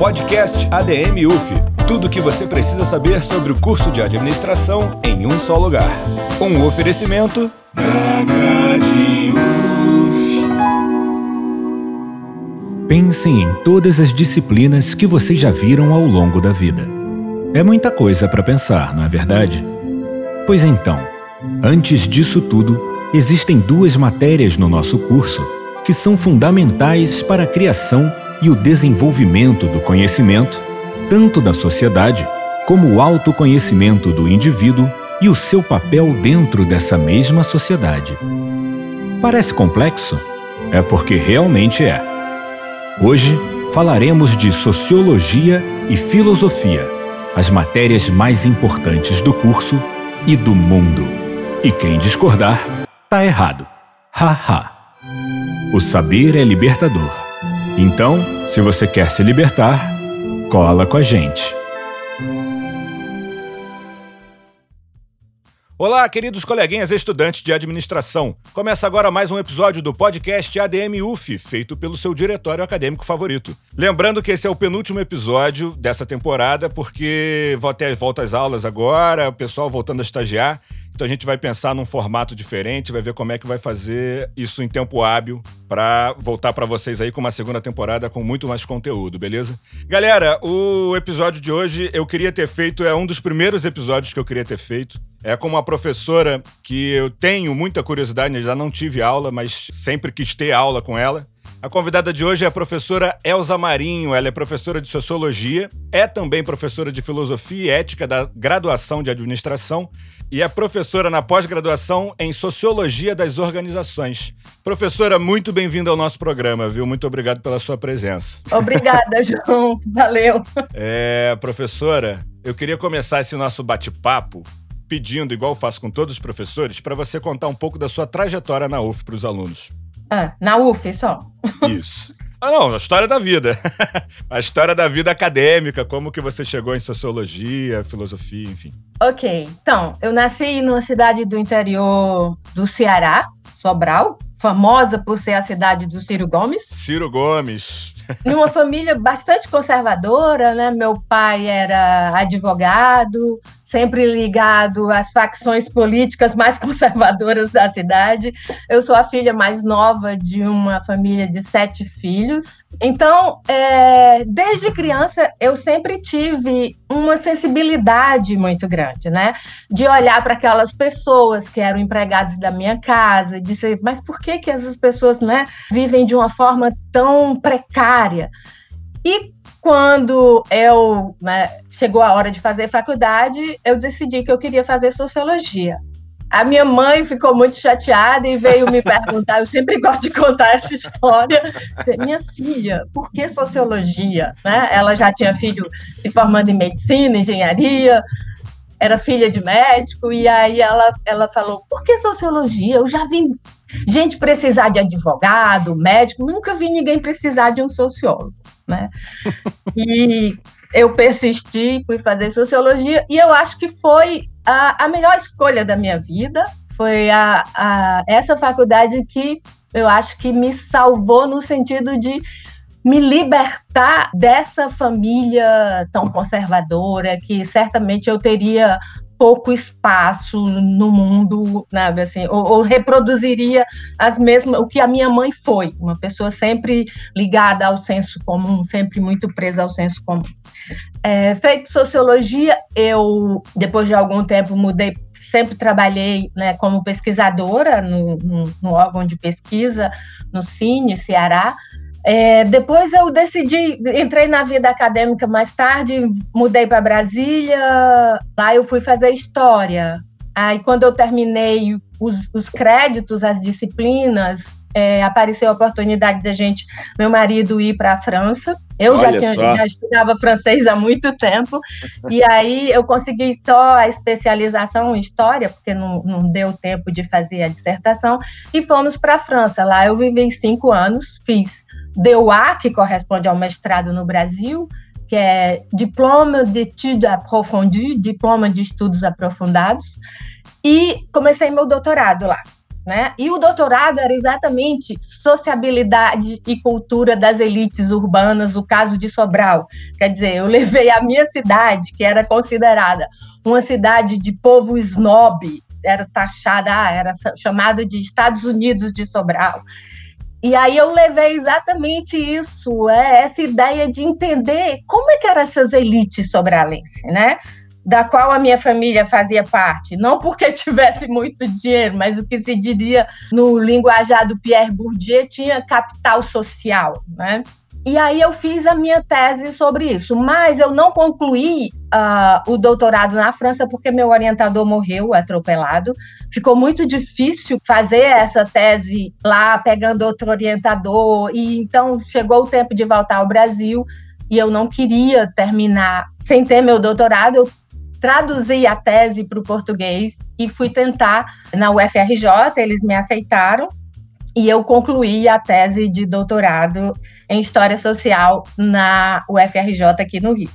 Podcast ADM UF. Tudo o que você precisa saber sobre o curso de administração em um só lugar. Um oferecimento. Pensem em todas as disciplinas que vocês já viram ao longo da vida. É muita coisa para pensar, não é verdade? Pois então, antes disso tudo, existem duas matérias no nosso curso que são fundamentais para a criação e o desenvolvimento do conhecimento, tanto da sociedade como o autoconhecimento do indivíduo e o seu papel dentro dessa mesma sociedade. Parece complexo? É porque realmente é. Hoje falaremos de sociologia e filosofia, as matérias mais importantes do curso e do mundo. E quem discordar, tá errado. Haha. O saber é libertador. Então, se você quer se libertar, cola com a gente. Olá, queridos coleguinhas estudantes de administração. Começa agora mais um episódio do podcast ADM UF, feito pelo seu diretório acadêmico favorito. Lembrando que esse é o penúltimo episódio dessa temporada, porque vou ter volta às aulas agora, o pessoal voltando a estagiar. Então a gente vai pensar num formato diferente, vai ver como é que vai fazer isso em tempo hábil para voltar para vocês aí com uma segunda temporada com muito mais conteúdo, beleza? Galera, o episódio de hoje eu queria ter feito, é um dos primeiros episódios que eu queria ter feito. É com uma professora que eu tenho muita curiosidade, já não tive aula, mas sempre quis ter aula com ela. A convidada de hoje é a professora Elza Marinho. Ela é professora de sociologia, é também professora de filosofia e ética da graduação de administração e é professora na pós-graduação em sociologia das organizações. Professora, muito bem-vinda ao nosso programa, viu? Muito obrigado pela sua presença. Obrigada, João. Valeu. É, professora, eu queria começar esse nosso bate-papo pedindo, igual faço com todos os professores, para você contar um pouco da sua trajetória na UF para os alunos. Ah, na UF só. Isso. Ah, não, a história da vida. a história da vida acadêmica, como que você chegou em sociologia, filosofia, enfim. Ok, então, eu nasci numa cidade do interior do Ceará, Sobral, famosa por ser a cidade do Ciro Gomes. Ciro Gomes. Numa família bastante conservadora, né? Meu pai era advogado, sempre ligado às facções políticas mais conservadoras da cidade. Eu sou a filha mais nova de uma família de sete filhos. Então, é, desde criança, eu sempre tive uma sensibilidade muito grande, né? De olhar para aquelas pessoas que eram empregados da minha casa, de dizer, mas por que, que essas pessoas né, vivem de uma forma tão precária? E quando eu né, chegou a hora de fazer faculdade, eu decidi que eu queria fazer sociologia. A minha mãe ficou muito chateada e veio me perguntar. Eu sempre gosto de contar essa história. Minha filha, por que sociologia? Né? Ela já tinha filho se formando em medicina, engenharia, era filha de médico, e aí ela, ela falou: por que sociologia? Eu já vi gente precisar de advogado, médico, nunca vi ninguém precisar de um sociólogo né? E eu persisti, fui fazer sociologia, e eu acho que foi a, a melhor escolha da minha vida. Foi a, a, essa faculdade que eu acho que me salvou no sentido de me libertar dessa família tão conservadora que certamente eu teria pouco espaço no mundo, sabe, assim, ou, ou, reproduziria as mesmas, o que a minha mãe foi, uma pessoa sempre ligada ao senso comum, sempre muito presa ao senso comum. É, feito sociologia, eu, depois de algum tempo, mudei sempre trabalhei né, como pesquisadora no, no, no, órgão de pesquisa, no Cine, Ceará, é, depois eu decidi, entrei na vida acadêmica mais tarde, mudei para Brasília, lá eu fui fazer história. Aí quando eu terminei os, os créditos, as disciplinas, é, apareceu a oportunidade da gente, meu marido, ir para a França. Eu já, tinha, já estudava francês há muito tempo, e aí eu consegui só a especialização em história, porque não, não deu tempo de fazer a dissertação, e fomos para a França. Lá eu vivi cinco anos, fiz DEUA, que corresponde ao mestrado no Brasil, que é Diploma approfondies, diploma de estudos aprofundados, e comecei meu doutorado lá. Né? E o doutorado era exatamente sociabilidade e cultura das elites urbanas, o caso de Sobral. Quer dizer, eu levei a minha cidade, que era considerada uma cidade de povo snob, era taxada, ah, era chamada de Estados Unidos de Sobral. E aí eu levei exatamente isso, é, essa ideia de entender como é que eram essas elites sobralenses, né? Da qual a minha família fazia parte. Não porque tivesse muito dinheiro, mas o que se diria no linguajar do Pierre Bourdieu tinha capital social, né? E aí eu fiz a minha tese sobre isso, mas eu não concluí uh, o doutorado na França porque meu orientador morreu atropelado. Ficou muito difícil fazer essa tese lá, pegando outro orientador, e então chegou o tempo de voltar ao Brasil e eu não queria terminar sem ter meu doutorado. Eu traduzi a tese para o português e fui tentar na UFRJ, eles me aceitaram e eu concluí a tese de doutorado em História Social na UFRJ aqui no Rio.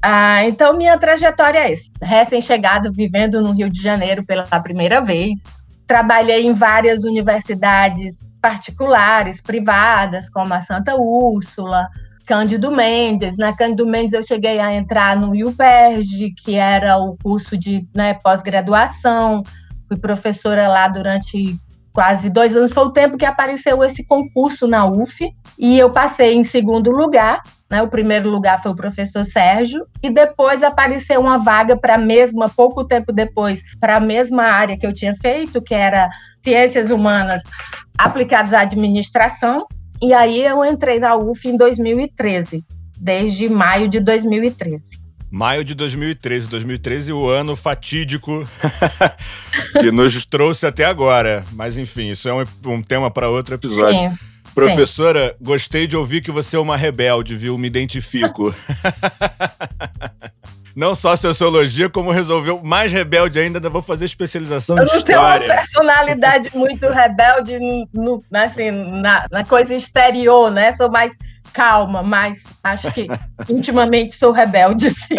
Ah, então, minha trajetória é essa. Recém-chegado, vivendo no Rio de Janeiro pela primeira vez. Trabalhei em várias universidades particulares, privadas, como a Santa Úrsula, Cândido Mendes. Na Cândido Mendes eu cheguei a entrar no UPERJ, que era o curso de né, pós-graduação. Fui professora lá durante quase dois anos, foi o tempo que apareceu esse concurso na UF, e eu passei em segundo lugar. Né? O primeiro lugar foi o professor Sérgio, e depois apareceu uma vaga para a mesma, pouco tempo depois, para a mesma área que eu tinha feito, que era Ciências Humanas aplicadas à administração. E aí eu entrei na UF em 2013, desde maio de 2013. Maio de 2013. 2013, o ano fatídico que nos trouxe até agora. Mas enfim, isso é um, um tema para outro episódio. Sim. Professora, Sim. gostei de ouvir que você é uma rebelde, viu? Me identifico. não só sociologia, como resolveu mais rebelde ainda, ainda vou fazer especialização eu de história. Eu não tenho uma personalidade muito rebelde no, assim, na, na coisa exterior, né? Sou mais calma, mas acho que intimamente sou rebelde, sim.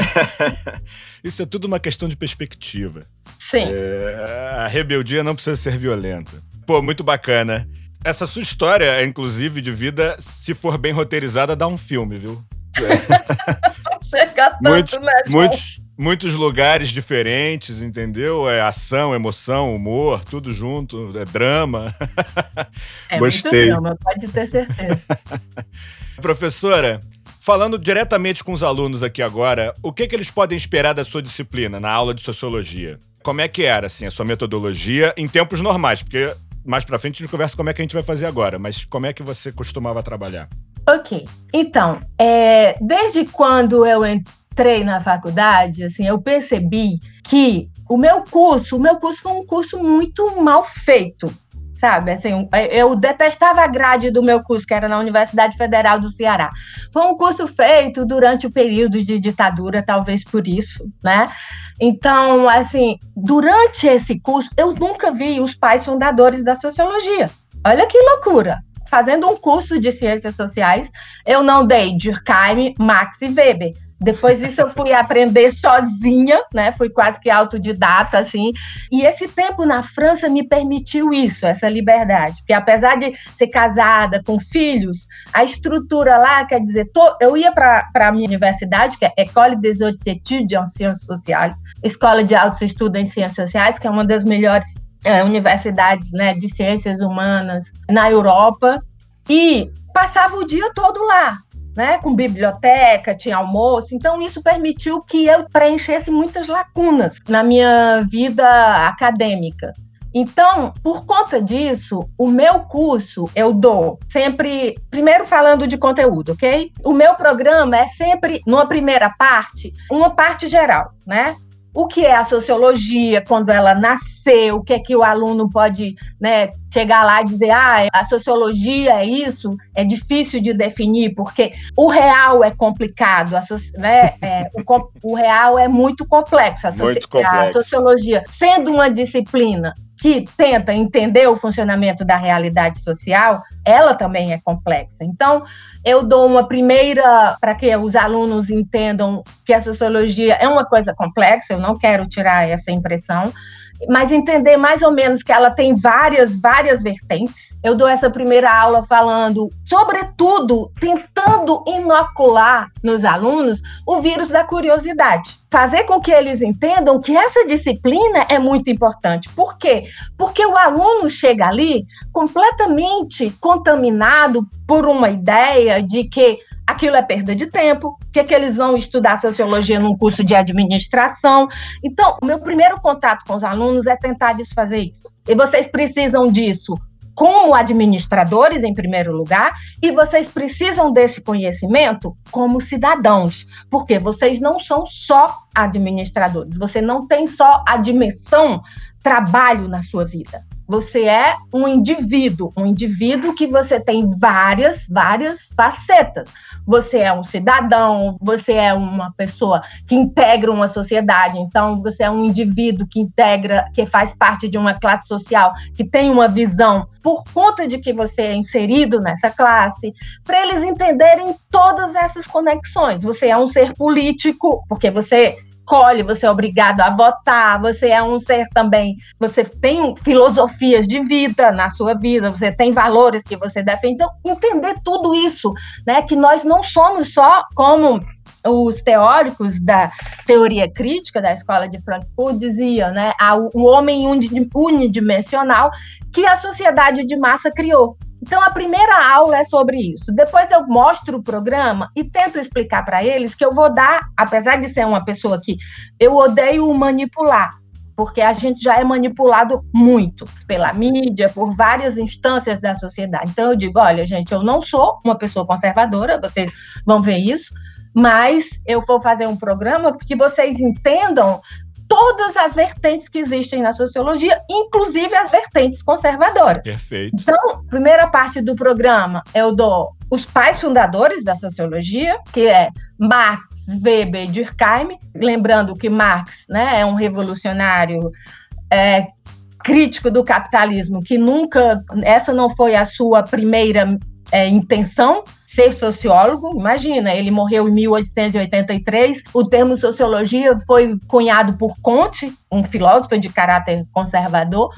Isso é tudo uma questão de perspectiva. Sim. É, a rebeldia não precisa ser violenta. Pô, muito bacana. Essa sua história, inclusive, de vida, se for bem roteirizada, dá um filme, viu? É. Chega tanto, muitos, né, muitos, muitos lugares diferentes, entendeu? É ação, emoção, humor, tudo junto, é drama. É Gostei. muito drama, pode ter certeza. Professora, falando diretamente com os alunos aqui agora, o que, que eles podem esperar da sua disciplina na aula de sociologia? Como é que era, assim, a sua metodologia em tempos normais? Porque mais pra frente a gente conversa como é que a gente vai fazer agora, mas como é que você costumava trabalhar? Ok. Então, é, desde quando eu entrei na faculdade, assim, eu percebi que o meu curso, o meu curso foi um curso muito mal feito sabe? Assim, eu detestava a grade do meu curso, que era na Universidade Federal do Ceará. Foi um curso feito durante o período de ditadura, talvez por isso, né? Então, assim, durante esse curso, eu nunca vi os pais fundadores da sociologia. Olha que loucura! Fazendo um curso de ciências sociais, eu não dei Durkheim, Max e Weber depois disso eu fui aprender sozinha, né? Fui quase que autodidata, assim. E esse tempo na França me permitiu isso, essa liberdade. Porque apesar de ser casada, com filhos, a estrutura lá, quer dizer, tô, eu ia para a minha universidade, que é École des Hautes Études en Sciences Sociales, Escola de Altos Estudos em Ciências Sociais, que é uma das melhores é, universidades né, de ciências humanas na Europa. E passava o dia todo lá, né, com biblioteca, tinha almoço, então isso permitiu que eu preenchesse muitas lacunas na minha vida acadêmica. Então, por conta disso, o meu curso eu dou sempre, primeiro falando de conteúdo, ok? O meu programa é sempre, numa primeira parte, uma parte geral, né? O que é a sociologia, quando ela nasceu, o que é que o aluno pode né, chegar lá e dizer, ah, a sociologia é isso, é difícil de definir, porque o real é complicado, a, né, é, o, o, real é muito complexo. A, muito complexo. a sociologia, sendo uma disciplina que tenta entender o funcionamento da realidade social, ela também é complexa. Então, eu dou uma primeira para que os alunos entendam que a sociologia é uma coisa complexa, eu não quero tirar essa impressão. Mas entender mais ou menos que ela tem várias, várias vertentes. Eu dou essa primeira aula falando, sobretudo, tentando inocular nos alunos o vírus da curiosidade. Fazer com que eles entendam que essa disciplina é muito importante. Por quê? Porque o aluno chega ali completamente contaminado por uma ideia de que aquilo é perda de tempo, que, é que eles vão estudar sociologia num curso de administração. Então, o meu primeiro contato com os alunos é tentar desfazer isso. E vocês precisam disso como administradores, em primeiro lugar, e vocês precisam desse conhecimento como cidadãos, porque vocês não são só administradores, você não tem só a dimensão trabalho na sua vida. Você é um indivíduo, um indivíduo que você tem várias, várias facetas. Você é um cidadão, você é uma pessoa que integra uma sociedade, então você é um indivíduo que integra, que faz parte de uma classe social, que tem uma visão por conta de que você é inserido nessa classe, para eles entenderem todas essas conexões. Você é um ser político, porque você escolhe, você é obrigado a votar, você é um ser também, você tem filosofias de vida na sua vida, você tem valores que você defende. Então, entender tudo isso, né? Que nós não somos só como os teóricos da teoria crítica da escola de Frankfurt diziam, né, o homem unidimensional que a sociedade de massa criou. Então, a primeira aula é sobre isso. Depois eu mostro o programa e tento explicar para eles que eu vou dar, apesar de ser uma pessoa que eu odeio manipular, porque a gente já é manipulado muito pela mídia, por várias instâncias da sociedade. Então, eu digo: olha, gente, eu não sou uma pessoa conservadora, vocês vão ver isso, mas eu vou fazer um programa que vocês entendam todas as vertentes que existem na sociologia, inclusive as vertentes conservadoras. Perfeito. Então, primeira parte do programa, eu dou os pais fundadores da sociologia, que é Marx, Weber e Durkheim. Lembrando que Marx né, é um revolucionário é, crítico do capitalismo, que nunca, essa não foi a sua primeira é, intenção, ser sociólogo. Imagina, ele morreu em 1883. O termo sociologia foi cunhado por Comte, um filósofo de caráter conservador,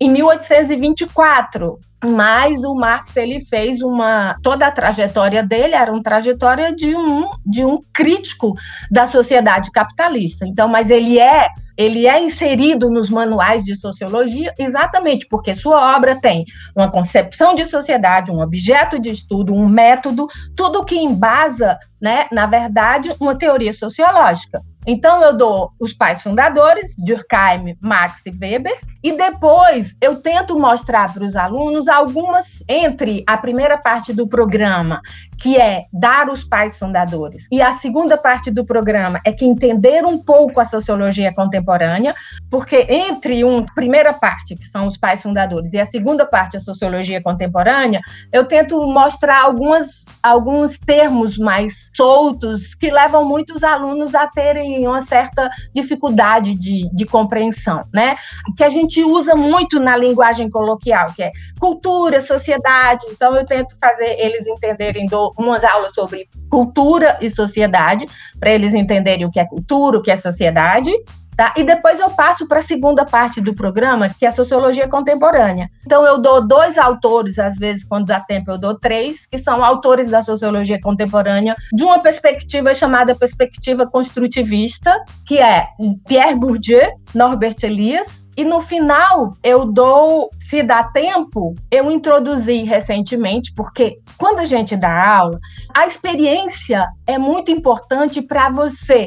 em 1824. Mas o Marx ele fez uma toda a trajetória dele era uma trajetória de um de um crítico da sociedade capitalista. Então, mas ele é ele é inserido nos manuais de sociologia exatamente porque sua obra tem uma concepção de sociedade, um objeto de estudo, um método, tudo que embasa, né, na verdade, uma teoria sociológica. Então, eu dou os pais fundadores, Durkheim, Marx e Weber, e depois eu tento mostrar para os alunos algumas, entre a primeira parte do programa, que é dar os pais fundadores, e a segunda parte do programa é que entender um pouco a sociologia contemporânea, porque entre uma primeira parte, que são os pais fundadores, e a segunda parte, a sociologia contemporânea, eu tento mostrar algumas, alguns termos mais soltos que levam muitos alunos a terem uma certa dificuldade de, de compreensão, né? Que a gente usa muito na linguagem coloquial, que é cultura, sociedade. Então, eu tento fazer eles entenderem, dou umas aulas sobre cultura e sociedade, para eles entenderem o que é cultura, o que é sociedade, Tá? E depois eu passo para a segunda parte do programa, que é a sociologia contemporânea. Então eu dou dois autores, às vezes quando dá tempo eu dou três, que são autores da sociologia contemporânea, de uma perspectiva chamada perspectiva construtivista, que é Pierre Bourdieu, Norbert Elias, e no final, eu dou, se dá tempo, eu introduzi recentemente, porque quando a gente dá aula, a experiência é muito importante para você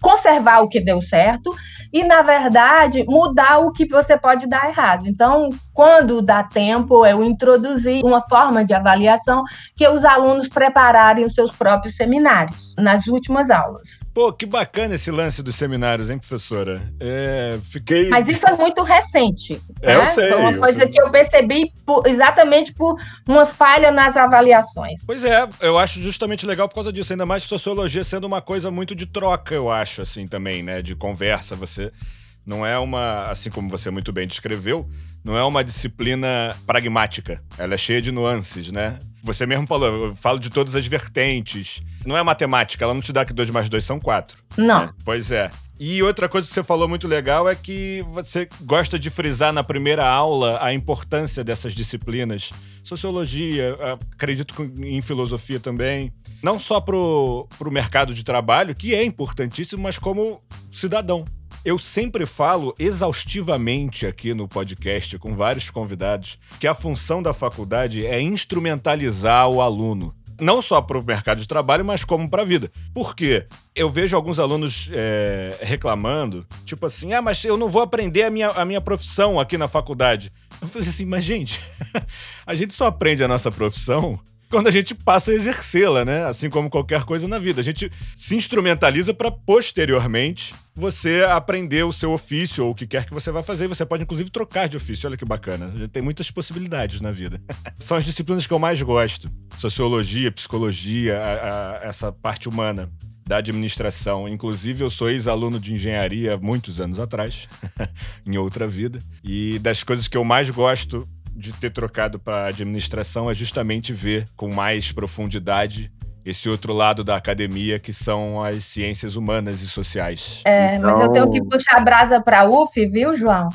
conservar o que deu certo e, na verdade, mudar o que você pode dar errado. Então, quando dá tempo, eu introduzi uma forma de avaliação que os alunos prepararem os seus próprios seminários nas últimas aulas. Pô, que bacana esse lance dos seminários, hein, professora? É, fiquei. Mas isso é muito recente. É, né? eu sei. Foi uma coisa eu que eu percebi por, exatamente por uma falha nas avaliações. Pois é, eu acho justamente legal por causa disso, ainda mais sociologia sendo uma coisa muito de troca, eu acho, assim, também, né? De conversa. Você Não é uma, assim como você muito bem descreveu, não é uma disciplina pragmática. Ela é cheia de nuances, né? Você mesmo falou, eu falo de todas as vertentes. Não é matemática, ela não te dá que 2 mais 2 são 4. Não. Né? Pois é. E outra coisa que você falou muito legal é que você gosta de frisar na primeira aula a importância dessas disciplinas. Sociologia, acredito em filosofia também. Não só para o mercado de trabalho, que é importantíssimo, mas como cidadão. Eu sempre falo exaustivamente aqui no podcast com vários convidados que a função da faculdade é instrumentalizar o aluno não só para o mercado de trabalho, mas como para a vida. Por quê? Eu vejo alguns alunos é, reclamando, tipo assim, ah, mas eu não vou aprender a minha, a minha profissão aqui na faculdade. Eu falei assim, mas gente, a gente só aprende a nossa profissão quando a gente passa a exercê-la, né? Assim como qualquer coisa na vida. A gente se instrumentaliza para posteriormente você aprender o seu ofício ou o que quer que você vá fazer. Você pode, inclusive, trocar de ofício. Olha que bacana. Tem muitas possibilidades na vida. São as disciplinas que eu mais gosto: sociologia, psicologia, a, a, essa parte humana da administração. Inclusive, eu sou ex-aluno de engenharia muitos anos atrás, em outra vida. E das coisas que eu mais gosto de ter trocado para administração é justamente ver com mais profundidade esse outro lado da academia que são as ciências humanas e sociais. É, então... mas eu tenho que puxar a brasa para a UF, viu, João?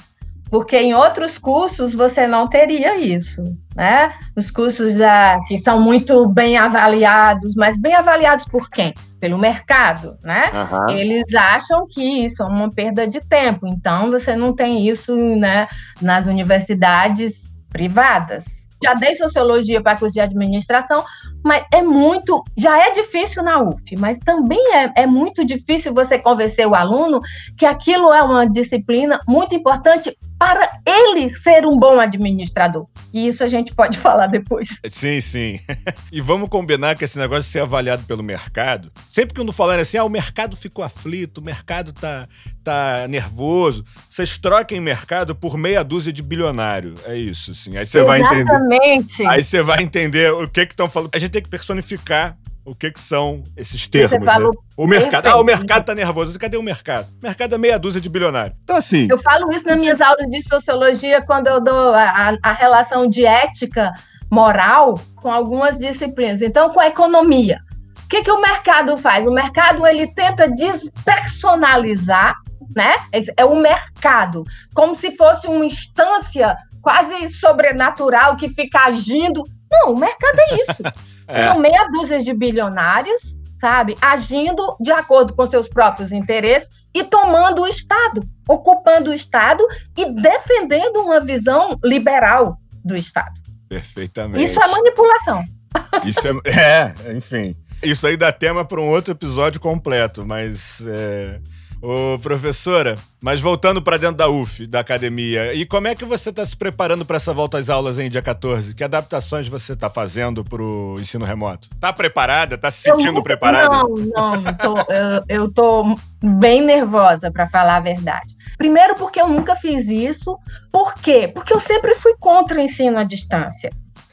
Porque em outros cursos você não teria isso, né? Os cursos da, que são muito bem avaliados, mas bem avaliados por quem? Pelo mercado, né? Uhum. Eles acham que isso é uma perda de tempo. Então você não tem isso, né, nas universidades privadas. Já dei sociologia para curso de administração, mas é muito, já é difícil na UF, mas também é, é muito difícil você convencer o aluno que aquilo é uma disciplina muito importante para ele ser um bom administrador. E isso a gente pode falar depois. Sim, sim. e vamos combinar que esse negócio de ser avaliado pelo mercado, sempre que um falar assim, ah, o mercado ficou aflito, o mercado tá, tá nervoso, vocês troquem mercado por meia dúzia de bilionário. É isso, sim. Aí você vai entender. Exatamente. Aí você vai entender o que que estão falando. A gente tem que personificar o que, que são esses termos. Né? O mercado. Ah, o mercado tá nervoso. Cadê o mercado? O mercado é meia dúzia de bilionário. Então, assim. Eu falo isso nas minhas aulas de sociologia quando eu dou a, a relação de ética moral com algumas disciplinas. Então, com a economia. O que, que o mercado faz? O mercado ele tenta despersonalizar, né? É o mercado, como se fosse uma instância quase sobrenatural que fica agindo. Não, o mercado é isso. É. São meia dúzia de bilionários, sabe, agindo de acordo com seus próprios interesses e tomando o Estado, ocupando o Estado e defendendo uma visão liberal do Estado. Perfeitamente. Isso é manipulação. Isso é, é enfim. Isso aí dá tema para um outro episódio completo, mas é, Ô, professora, mas voltando para dentro da UF, da academia, e como é que você está se preparando para essa volta às aulas em dia 14? Que adaptações você está fazendo para o ensino remoto? Tá preparada? Tá se sentindo eu, preparada? Não, não, tô, eu, eu tô bem nervosa, para falar a verdade. Primeiro porque eu nunca fiz isso. Por quê? Porque eu sempre fui contra o ensino à distância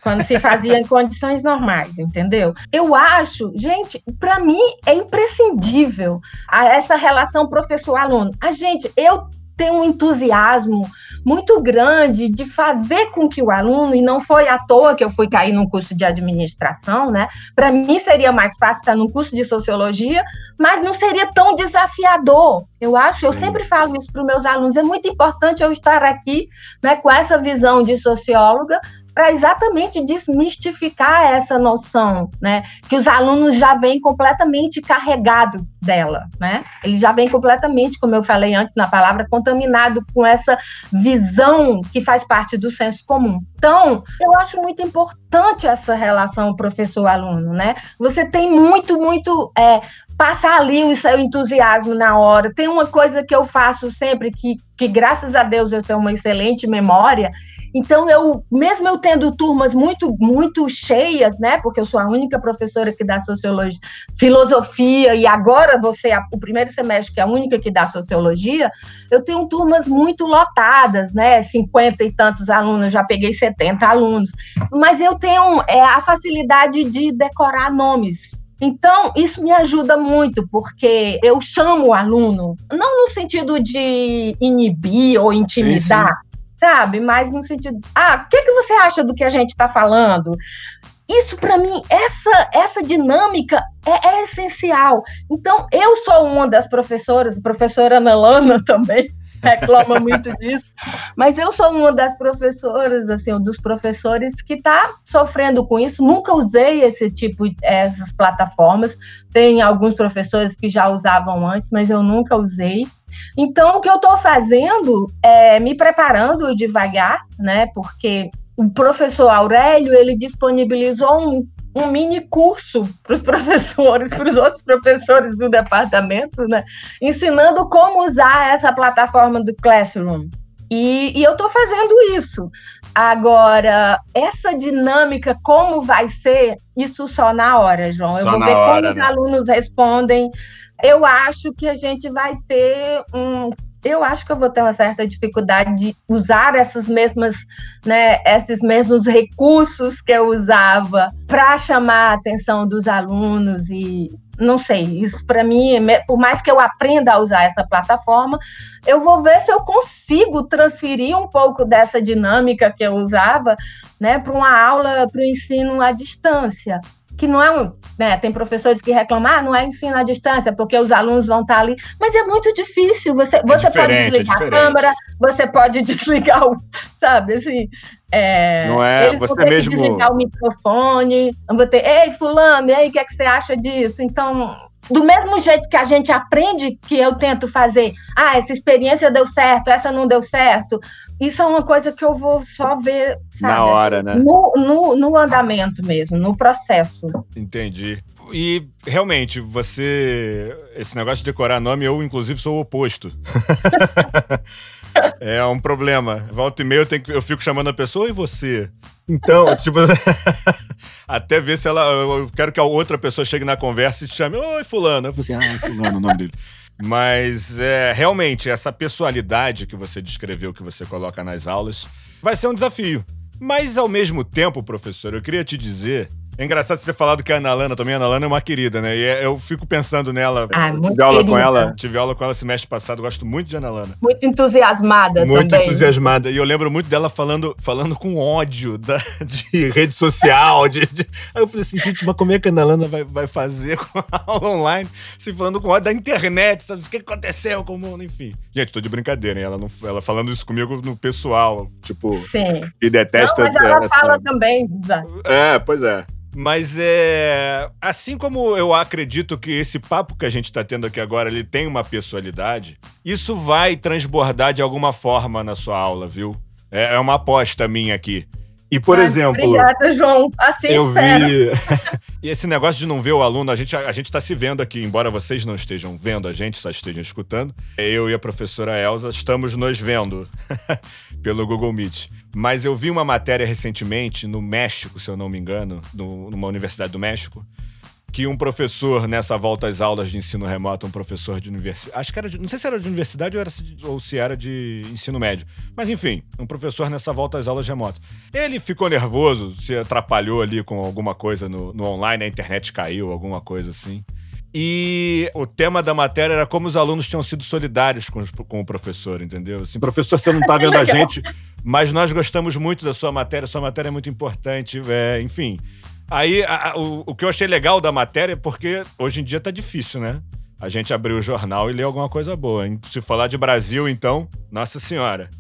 quando se fazia em condições normais, entendeu? Eu acho, gente, para mim é imprescindível essa relação professor-aluno. A gente, eu tenho um entusiasmo muito grande de fazer com que o aluno, e não foi à toa que eu fui cair num curso de administração, né? Para mim seria mais fácil estar num curso de sociologia, mas não seria tão desafiador. Eu acho, Sim. eu sempre falo isso para os meus alunos, é muito importante eu estar aqui, né, com essa visão de socióloga, para exatamente desmistificar essa noção, né? Que os alunos já vêm completamente carregado dela, né? Eles já vêm completamente, como eu falei antes na palavra, contaminado com essa visão que faz parte do senso comum. Então, eu acho muito importante essa relação professor-aluno, né? Você tem muito, muito é, passar ali o seu entusiasmo na hora. Tem uma coisa que eu faço sempre que, que graças a Deus eu tenho uma excelente memória então, eu, mesmo eu tendo turmas muito, muito cheias, né? Porque eu sou a única professora que dá sociologia, filosofia, e agora você, o primeiro semestre, que é a única que dá sociologia, eu tenho turmas muito lotadas, né? 50 e tantos alunos, já peguei 70 alunos. Mas eu tenho é, a facilidade de decorar nomes Então, isso me ajuda muito, porque eu chamo o aluno, não no sentido de inibir ou intimidar, sim, sim. Sabe? Mas no sentido, ah, o que, que você acha do que a gente está falando? Isso, para mim, essa, essa dinâmica é, é, essencial. Então, eu sou uma das professoras, professora Ana Lana também, reclama muito disso. Mas eu sou uma das professoras, assim, dos professores que está sofrendo com isso. Nunca usei esse tipo, essas plataformas. Tem alguns professores que já usavam antes, mas eu nunca usei. Então, o que eu estou fazendo é me preparando devagar, né? Porque o professor Aurélio ele disponibilizou um um mini curso para os professores, para os outros professores do departamento, né? Ensinando como usar essa plataforma do Classroom. E, e eu estou fazendo isso. Agora, essa dinâmica, como vai ser, isso só na hora, João. Só eu vou ver hora, como né? os alunos respondem. Eu acho que a gente vai ter um eu acho que eu vou ter uma certa dificuldade de usar essas mesmas, né, esses mesmos recursos que eu usava para chamar a atenção dos alunos e não sei, isso para mim, por mais que eu aprenda a usar essa plataforma, eu vou ver se eu consigo transferir um pouco dessa dinâmica que eu usava, né, para uma aula, para o ensino à distância que não é um. Né, tem professores que reclamam, ah, não é ensino à distância, porque os alunos vão estar ali. Mas é muito difícil. Você, é você pode é desligar é a câmera, você pode desligar o. Sabe, assim. É, não é eles você vão ter mesmo. Que desligar o microfone. Vão ter, ei, Fulano, e aí, o que, é que você acha disso? Então, do mesmo jeito que a gente aprende que eu tento fazer, ah, essa experiência deu certo, essa não deu certo, isso é uma coisa que eu vou só ver, sabe? Na hora, né? No, no, no andamento mesmo, no processo. Entendi. E realmente, você. Esse negócio de decorar nome, eu, inclusive, sou o oposto. é um problema. Volta e meia eu, tenho, eu fico chamando a pessoa e você. Então, tipo. até ver se ela. Eu quero que a outra pessoa chegue na conversa e te chame. Oi, Fulano. Eu falo assim, ah, Fulano, o nome dele. Mas é, realmente, essa pessoalidade que você descreveu, que você coloca nas aulas, vai ser um desafio. Mas ao mesmo tempo, professor, eu queria te dizer é engraçado você ter falado que a Ana Lana também, a Ana Lana é uma querida, né? E é, eu fico pensando nela. Ah, muito tive aula com ela, tive aula com ela semestre passado, gosto muito de Ana Lana. Muito entusiasmada muito também. Muito entusiasmada. E eu lembro muito dela falando, falando com ódio da, de rede social. De, de... Aí eu falei assim, gente, mas como é que a Ana Lana vai, vai fazer com a aula online? Se falando com ódio da internet, sabe? O que aconteceu com o mundo, enfim. Gente, tô de brincadeira, hein? Ela, não, ela falando isso comigo no pessoal, tipo, Sim. que detesta. Não, mas ela fala também. É, pois é. Mas é. Assim como eu acredito que esse papo que a gente está tendo aqui agora ele tem uma pessoalidade, isso vai transbordar de alguma forma na sua aula, viu? É, é uma aposta minha aqui. E, por exemplo. Obrigada, João. Assim eu vi. e esse negócio de não ver o aluno, a gente a gente está se vendo aqui, embora vocês não estejam vendo a gente, só estejam escutando. Eu e a professora Elza estamos nos vendo pelo Google Meet. Mas eu vi uma matéria recentemente no México, se eu não me engano, no, numa universidade do México, que um professor, nessa volta às aulas de ensino remoto, um professor de universidade. Acho que era de, Não sei se era de universidade ou, era, ou se era de ensino médio. Mas enfim, um professor nessa volta às aulas remotas. Ele ficou nervoso, se atrapalhou ali com alguma coisa no, no online, a internet caiu, alguma coisa assim. E o tema da matéria era como os alunos tinham sido solidários com, com o professor, entendeu? Assim, professor, você não tá vendo a gente, mas nós gostamos muito da sua matéria, sua matéria é muito importante, é, enfim. Aí, a, a, o, o que eu achei legal da matéria é porque hoje em dia tá difícil, né? A gente abrir o jornal e ler alguma coisa boa. Hein? Se falar de Brasil, então, nossa senhora.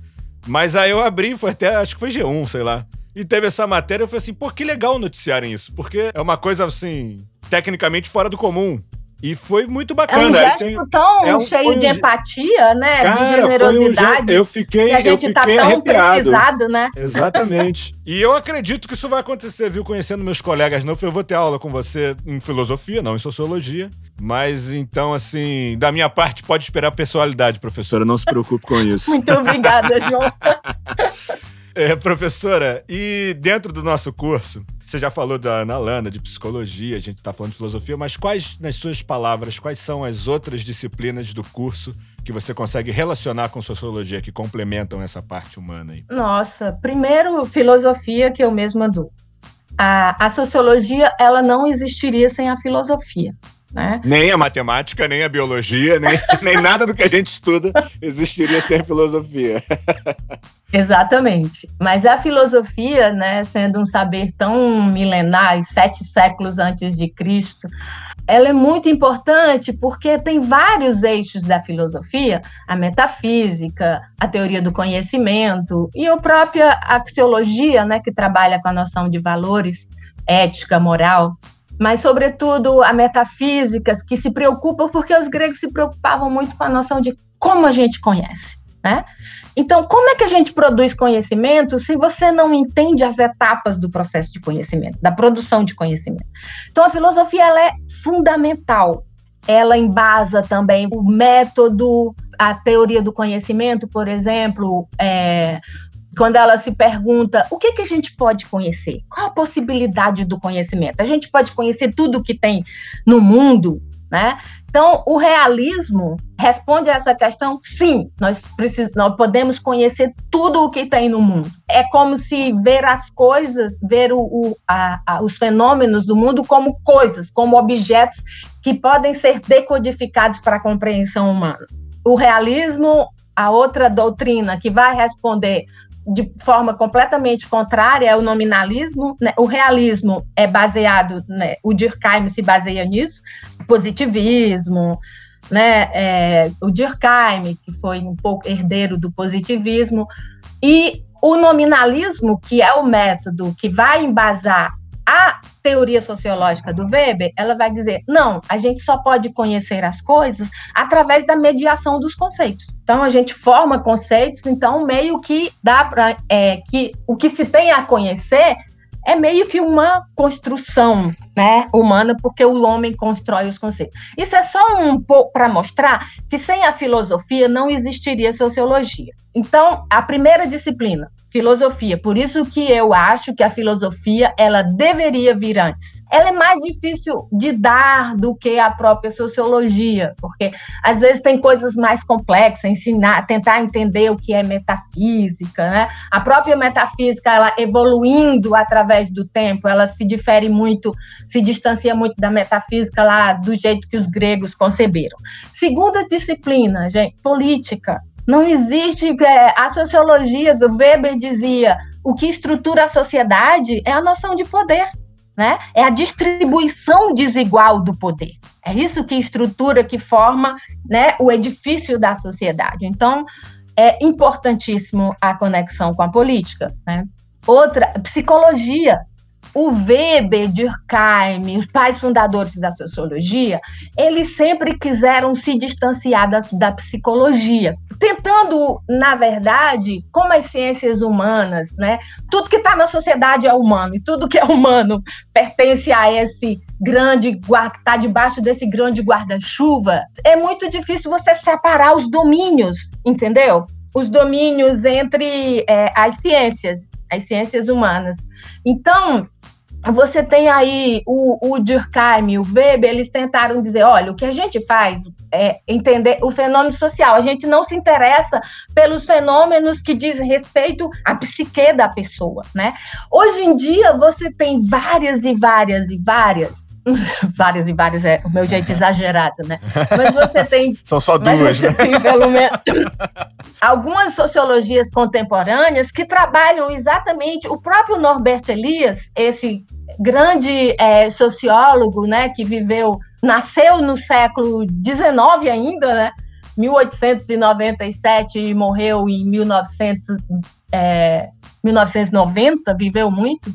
Mas aí eu abri, foi até, acho que foi G1, sei lá. E teve essa matéria, eu falei assim, pô, que legal noticiarem isso. Porque é uma coisa, assim, tecnicamente fora do comum. E foi muito bacana. É um gesto tem, tão é um, cheio de empatia, né? Cara, de generosidade. Um eu fiquei, que a gente eu tá tão arrepiado. precisado, né? Exatamente. e eu acredito que isso vai acontecer, viu? Conhecendo meus colegas não, eu vou ter aula com você em filosofia, não em sociologia. Mas então, assim, da minha parte, pode esperar personalidade, professora. Não se preocupe com isso. muito obrigada, João. é, professora, e dentro do nosso curso, você já falou da Ana Lana, de psicologia, a gente está falando de filosofia, mas quais, nas suas palavras, quais são as outras disciplinas do curso que você consegue relacionar com sociologia, que complementam essa parte humana aí? Nossa, primeiro, filosofia, que eu mesma dou. a, a sociologia ela não existiria sem a filosofia. Né? Nem a matemática, nem a biologia, nem, nem nada do que a gente estuda existiria sem a filosofia. Exatamente. Mas a filosofia, né, sendo um saber tão milenar, sete séculos antes de Cristo, ela é muito importante porque tem vários eixos da filosofia, a metafísica, a teoria do conhecimento e a própria axiologia, né, que trabalha com a noção de valores, ética, moral mas sobretudo a metafísica, que se preocupa porque os gregos se preocupavam muito com a noção de como a gente conhece, né? Então, como é que a gente produz conhecimento se você não entende as etapas do processo de conhecimento, da produção de conhecimento? Então, a filosofia ela é fundamental. Ela embasa também o método, a teoria do conhecimento, por exemplo, é, quando ela se pergunta o que, que a gente pode conhecer? Qual a possibilidade do conhecimento? A gente pode conhecer tudo o que tem no mundo, né? Então, o realismo responde a essa questão: sim, nós, precis, nós podemos conhecer tudo o que tem no mundo. É como se ver as coisas, ver o, o a, a, os fenômenos do mundo como coisas, como objetos que podem ser decodificados para a compreensão humana. O realismo, a outra doutrina que vai responder de forma completamente contrária é o nominalismo. Né? O realismo é baseado, né? o Durkheim se baseia nisso, positivismo, né? É, o Durkheim, que foi um pouco herdeiro do positivismo, e o nominalismo, que é o método que vai embasar a teoria sociológica do Weber, ela vai dizer: não, a gente só pode conhecer as coisas através da mediação dos conceitos. Então a gente forma conceitos, então meio que dá para é, que o que se tem a conhecer é meio que uma construção né, humana, porque o homem constrói os conceitos. Isso é só um pouco para mostrar que sem a filosofia não existiria sociologia. Então, a primeira disciplina, filosofia. Por isso que eu acho que a filosofia ela deveria vir antes. Ela é mais difícil de dar do que a própria sociologia, porque às vezes tem coisas mais complexas, ensinar, tentar entender o que é metafísica, né? A própria metafísica, ela evoluindo através do tempo, ela se difere muito, se distancia muito da metafísica lá do jeito que os gregos conceberam. Segunda disciplina, gente, política. Não existe. É, a sociologia do Weber dizia: o que estrutura a sociedade é a noção de poder. Né? É a distribuição desigual do poder. É isso que estrutura, que forma né, o edifício da sociedade. Então, é importantíssimo a conexão com a política. Né? Outra, psicologia o Weber, Durkheim, os pais fundadores da sociologia, eles sempre quiseram se distanciar da, da psicologia, tentando, na verdade, como as ciências humanas, né, tudo que está na sociedade é humano e tudo que é humano pertence a esse grande que está debaixo desse grande guarda-chuva. É muito difícil você separar os domínios, entendeu? Os domínios entre é, as ciências, as ciências humanas. Então, você tem aí o, o Durkheim, o Weber, eles tentaram dizer, olha, o que a gente faz é entender o fenômeno social. A gente não se interessa pelos fenômenos que dizem respeito à psique da pessoa, né? Hoje em dia você tem várias e várias e várias várias e várias é o meu jeito exagerado, né? Mas você tem. São só duas, né? Tem, pelo menos, algumas sociologias contemporâneas que trabalham exatamente o próprio Norberto Elias, esse grande é, sociólogo, né, que viveu, nasceu no século XIX ainda, né? 1897 e morreu em 1900, é, 1990, viveu muito.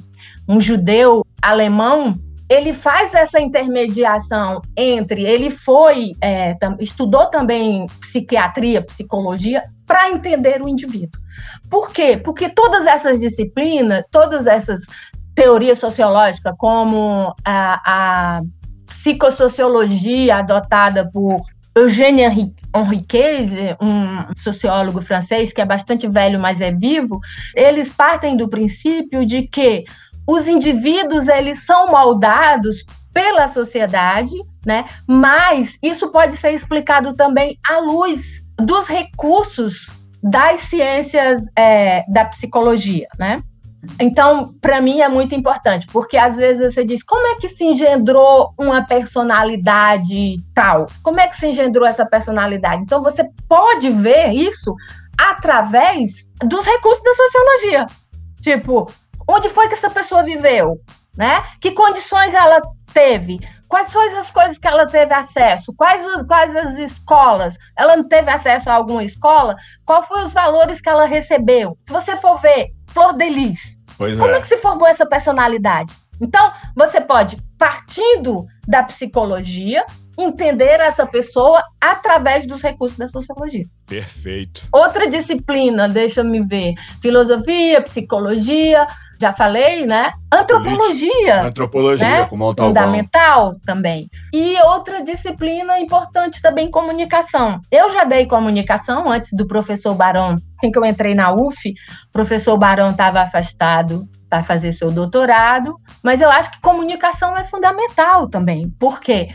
Um judeu alemão ele faz essa intermediação entre. Ele foi, é, estudou também psiquiatria, psicologia, para entender o indivíduo. Por quê? Porque todas essas disciplinas, todas essas teorias sociológicas, como a, a psicossociologia adotada por Eugène Henriquez, um sociólogo francês que é bastante velho, mas é vivo, eles partem do princípio de que os indivíduos eles são moldados pela sociedade, né? Mas isso pode ser explicado também à luz dos recursos das ciências é, da psicologia, né? Então, para mim é muito importante, porque às vezes você diz, como é que se engendrou uma personalidade tal? Como é que se engendrou essa personalidade? Então, você pode ver isso através dos recursos da sociologia. Tipo, onde foi que essa pessoa viveu? Né? Que condições ela teve? Quais foram as coisas que ela teve acesso? Quais, quais as escolas? Ela não teve acesso a alguma escola? Qual foram os valores que ela recebeu? Se você for ver Flor de Lis, pois como é. é que se formou essa personalidade? Então, você pode, partindo da psicologia, entender essa pessoa através dos recursos da sociologia. Perfeito. Outra disciplina, deixa eu ver, filosofia, psicologia, já falei, né? Antropologia. Antropologia, né? com Montalvão. Fundamental também. E outra disciplina importante também, comunicação. Eu já dei comunicação antes do professor Barão. Assim que eu entrei na UF, o professor Barão estava afastado para fazer seu doutorado, mas eu acho que comunicação é fundamental também. Por quê?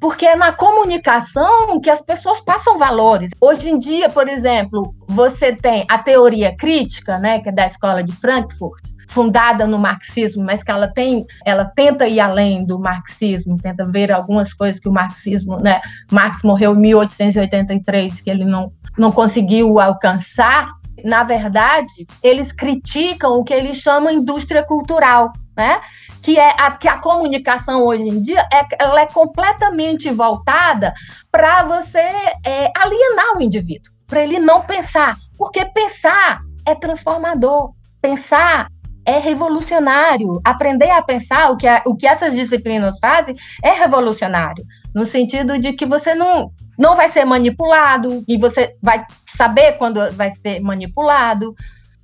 porque é na comunicação que as pessoas passam valores. Hoje em dia, por exemplo, você tem a teoria crítica, né, que é da escola de Frankfurt, fundada no marxismo, mas que ela tem, ela tenta ir além do marxismo, tenta ver algumas coisas que o marxismo, né, Marx morreu em 1883, que ele não não conseguiu alcançar. Na verdade, eles criticam o que eles chamam indústria cultural, né? que é a, que a comunicação hoje em dia é, ela é completamente voltada para você é, alienar o indivíduo, para ele não pensar, porque pensar é transformador, pensar é revolucionário. Aprender a pensar o que, a, o que essas disciplinas fazem é revolucionário, no sentido de que você não, não vai ser manipulado e você vai saber quando vai ser manipulado.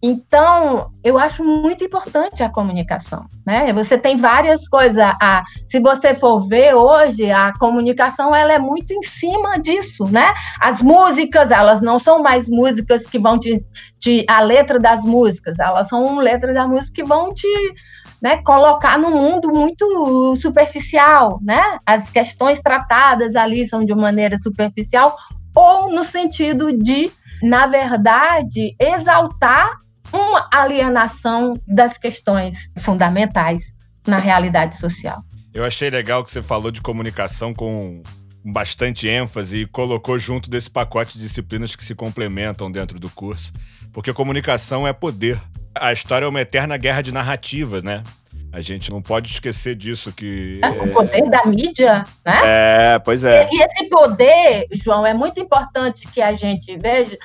Então, eu acho muito importante a comunicação, né? Você tem várias coisas. A, se você for ver hoje, a comunicação ela é muito em cima disso, né? As músicas, elas não são mais músicas que vão te, te a letra das músicas, elas são letras da música que vão te né, colocar no mundo muito superficial, né? As questões tratadas ali são de maneira superficial ou no sentido de, na verdade, exaltar uma alienação das questões fundamentais na realidade social. Eu achei legal que você falou de comunicação com bastante ênfase e colocou junto desse pacote de disciplinas que se complementam dentro do curso. Porque comunicação é poder. A história é uma eterna guerra de narrativas, né? A gente não pode esquecer disso que. É, o poder da mídia, né? É, pois é. E, e esse poder, João, é muito importante que a gente veja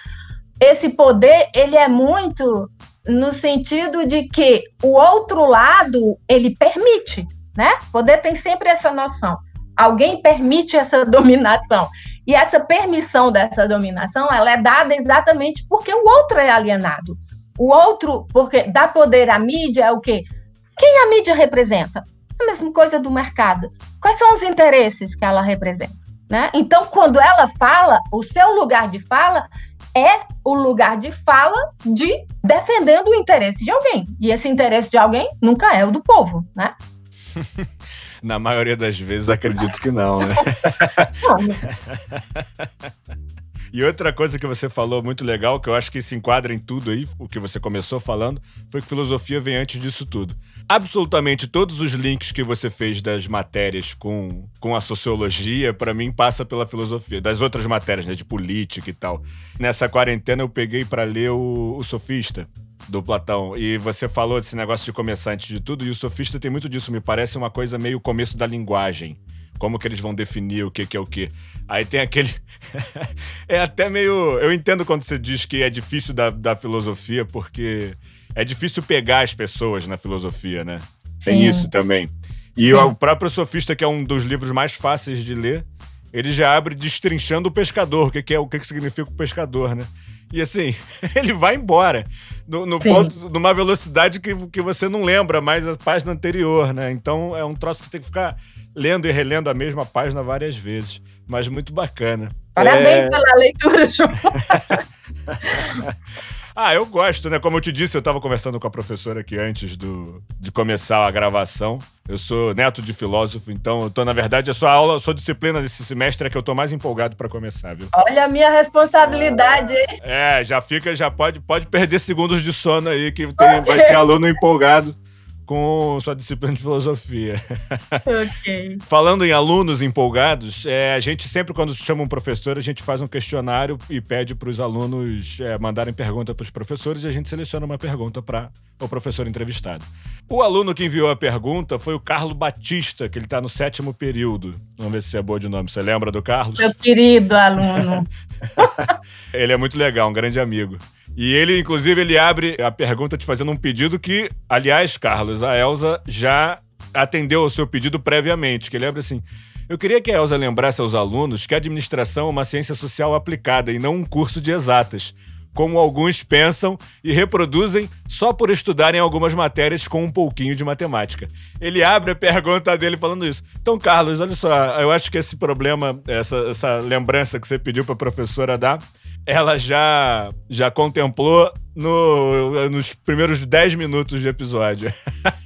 esse poder ele é muito no sentido de que o outro lado ele permite, né? Poder tem sempre essa noção. Alguém permite essa dominação. E essa permissão dessa dominação, ela é dada exatamente porque o outro é alienado. O outro, porque dá poder à mídia é o quê? Quem a mídia representa? A mesma coisa do mercado. Quais são os interesses que ela representa? Né? Então, quando ela fala, o seu lugar de fala é o lugar de fala de defendendo o interesse de alguém. E esse interesse de alguém nunca é o do povo, né? Na maioria das vezes, acredito que não, né? E outra coisa que você falou muito legal, que eu acho que se enquadra em tudo aí, o que você começou falando, foi que filosofia vem antes disso tudo absolutamente todos os links que você fez das matérias com, com a sociologia, para mim, passa pela filosofia. Das outras matérias, né, de política e tal. Nessa quarentena eu peguei para ler o, o Sofista, do Platão. E você falou desse negócio de começar antes de tudo, e o Sofista tem muito disso. Me parece uma coisa meio começo da linguagem. Como que eles vão definir o que, que é o que. Aí tem aquele. é até meio. Eu entendo quando você diz que é difícil da, da filosofia, porque é difícil pegar as pessoas na filosofia, né? Tem Sim. isso também. E Sim. o próprio Sofista, que é um dos livros mais fáceis de ler, ele já abre destrinchando o pescador, o que, é, o que, que significa o pescador, né? E assim, ele vai embora. No, no ponto, numa velocidade que, que você não lembra mais a página anterior, né? Então é um troço que você tem que ficar lendo e relendo a mesma página várias vezes. Mas muito bacana. Parabéns é... pela leitura, João. Ah, eu gosto, né? Como eu te disse, eu estava conversando com a professora aqui antes do, de começar a gravação. Eu sou neto de filósofo, então eu tô, na verdade, a sua aula, a sua disciplina desse semestre é que eu tô mais empolgado para começar, viu? Olha a minha responsabilidade. É, já fica, já pode, pode perder segundos de sono aí, que tem, vai ter aluno empolgado com sua disciplina de filosofia. Ok. Falando em alunos empolgados, é, a gente sempre, quando chama um professor, a gente faz um questionário e pede para os alunos é, mandarem pergunta para os professores e a gente seleciona uma pergunta para o professor entrevistado. O aluno que enviou a pergunta foi o Carlos Batista, que ele está no sétimo período. Vamos ver se é boa de nome. Você lembra do Carlos? Meu querido aluno. ele é muito legal, um grande amigo. E ele, inclusive, ele abre a pergunta te fazendo um pedido que, aliás, Carlos, a Elsa já atendeu ao seu pedido previamente, que ele abre assim: eu queria que a Elsa lembrasse aos alunos que a administração é uma ciência social aplicada e não um curso de exatas, como alguns pensam e reproduzem só por estudarem algumas matérias com um pouquinho de matemática. Ele abre a pergunta dele falando isso. Então, Carlos, olha só, eu acho que esse problema, essa, essa lembrança que você pediu para a professora dar, ela já, já contemplou no, nos primeiros 10 minutos de episódio.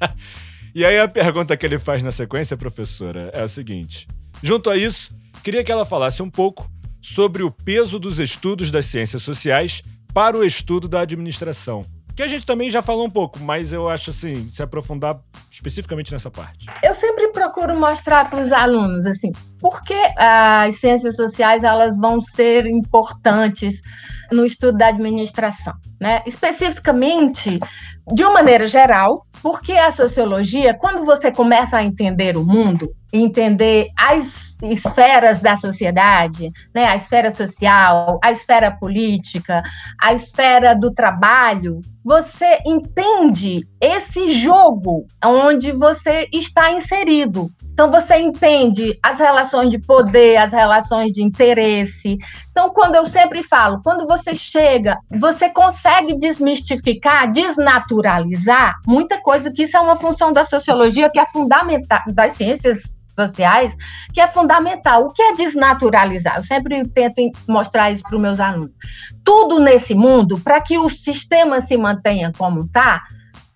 e aí a pergunta que ele faz na sequência, professora, é a seguinte: junto a isso, queria que ela falasse um pouco sobre o peso dos estudos das ciências sociais para o estudo da administração. Que a gente também já falou um pouco, mas eu acho assim, se aprofundar especificamente nessa parte. Eu sempre procuro mostrar para os alunos assim, por que as ciências sociais elas vão ser importantes no estudo da administração, né? Especificamente, de uma maneira geral, porque a sociologia, quando você começa a entender o mundo, entender as esferas da sociedade, né, a esfera social, a esfera política, a esfera do trabalho, você entende esse jogo onde você está inserido. Então você entende as relações de poder, as relações de interesse. Então quando eu sempre falo, quando você chega, você consegue desmistificar, desnaturalizar muita coisa que isso é uma função da sociologia que é fundamental das ciências sociais, que é fundamental. O que é desnaturalizar? Eu sempre tento mostrar isso para os meus alunos. Tudo nesse mundo, para que o sistema se mantenha como está,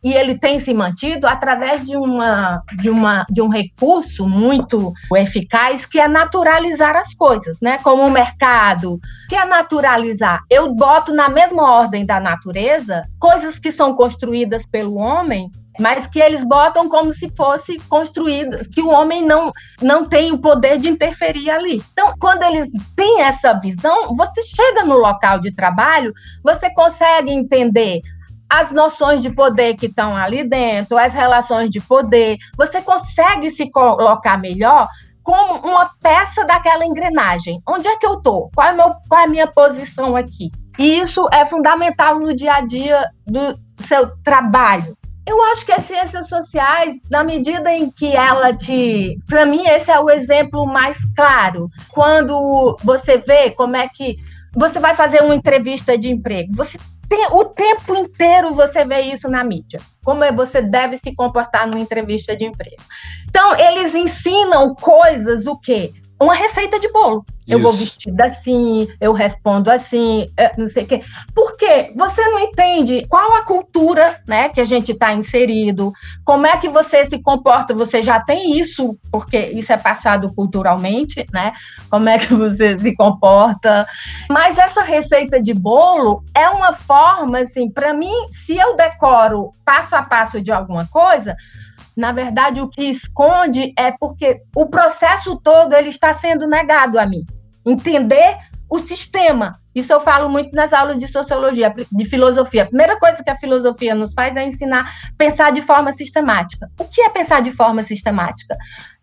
e ele tem se mantido através de, uma, de, uma, de um recurso muito eficaz que é naturalizar as coisas, né? Como o mercado, que é naturalizar. Eu boto na mesma ordem da natureza coisas que são construídas pelo homem mas que eles botam como se fosse construídas, que o homem não, não tem o poder de interferir ali. Então, quando eles têm essa visão, você chega no local de trabalho, você consegue entender as noções de poder que estão ali dentro, as relações de poder, você consegue se colocar melhor como uma peça daquela engrenagem. Onde é que eu estou? Qual, é qual é a minha posição aqui? E isso é fundamental no dia a dia do seu trabalho. Eu acho que as ciências sociais, na medida em que ela te. Para mim, esse é o exemplo mais claro. Quando você vê como é que você vai fazer uma entrevista de emprego, você tem, o tempo inteiro você vê isso na mídia. Como é você deve se comportar numa entrevista de emprego. Então, eles ensinam coisas, o quê? Uma receita de bolo. Isso. Eu vou vestida assim, eu respondo assim, é, não sei o quê. Porque você não entende qual a cultura né, que a gente está inserido, como é que você se comporta, você já tem isso, porque isso é passado culturalmente, né? Como é que você se comporta. Mas essa receita de bolo é uma forma, assim, para mim, se eu decoro passo a passo de alguma coisa, na verdade, o que esconde é porque o processo todo ele está sendo negado a mim. Entender o sistema. Isso eu falo muito nas aulas de sociologia, de filosofia. A primeira coisa que a filosofia nos faz é ensinar a pensar de forma sistemática. O que é pensar de forma sistemática?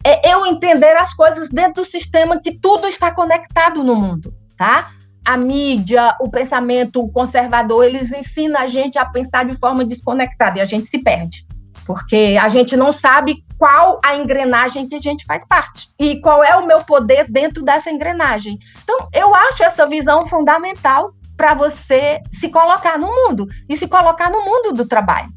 É eu entender as coisas dentro do sistema que tudo está conectado no mundo, tá? A mídia, o pensamento conservador, eles ensinam a gente a pensar de forma desconectada e a gente se perde porque a gente não sabe qual a engrenagem que a gente faz parte e qual é o meu poder dentro dessa engrenagem. Então, eu acho essa visão fundamental para você se colocar no mundo e se colocar no mundo do trabalho.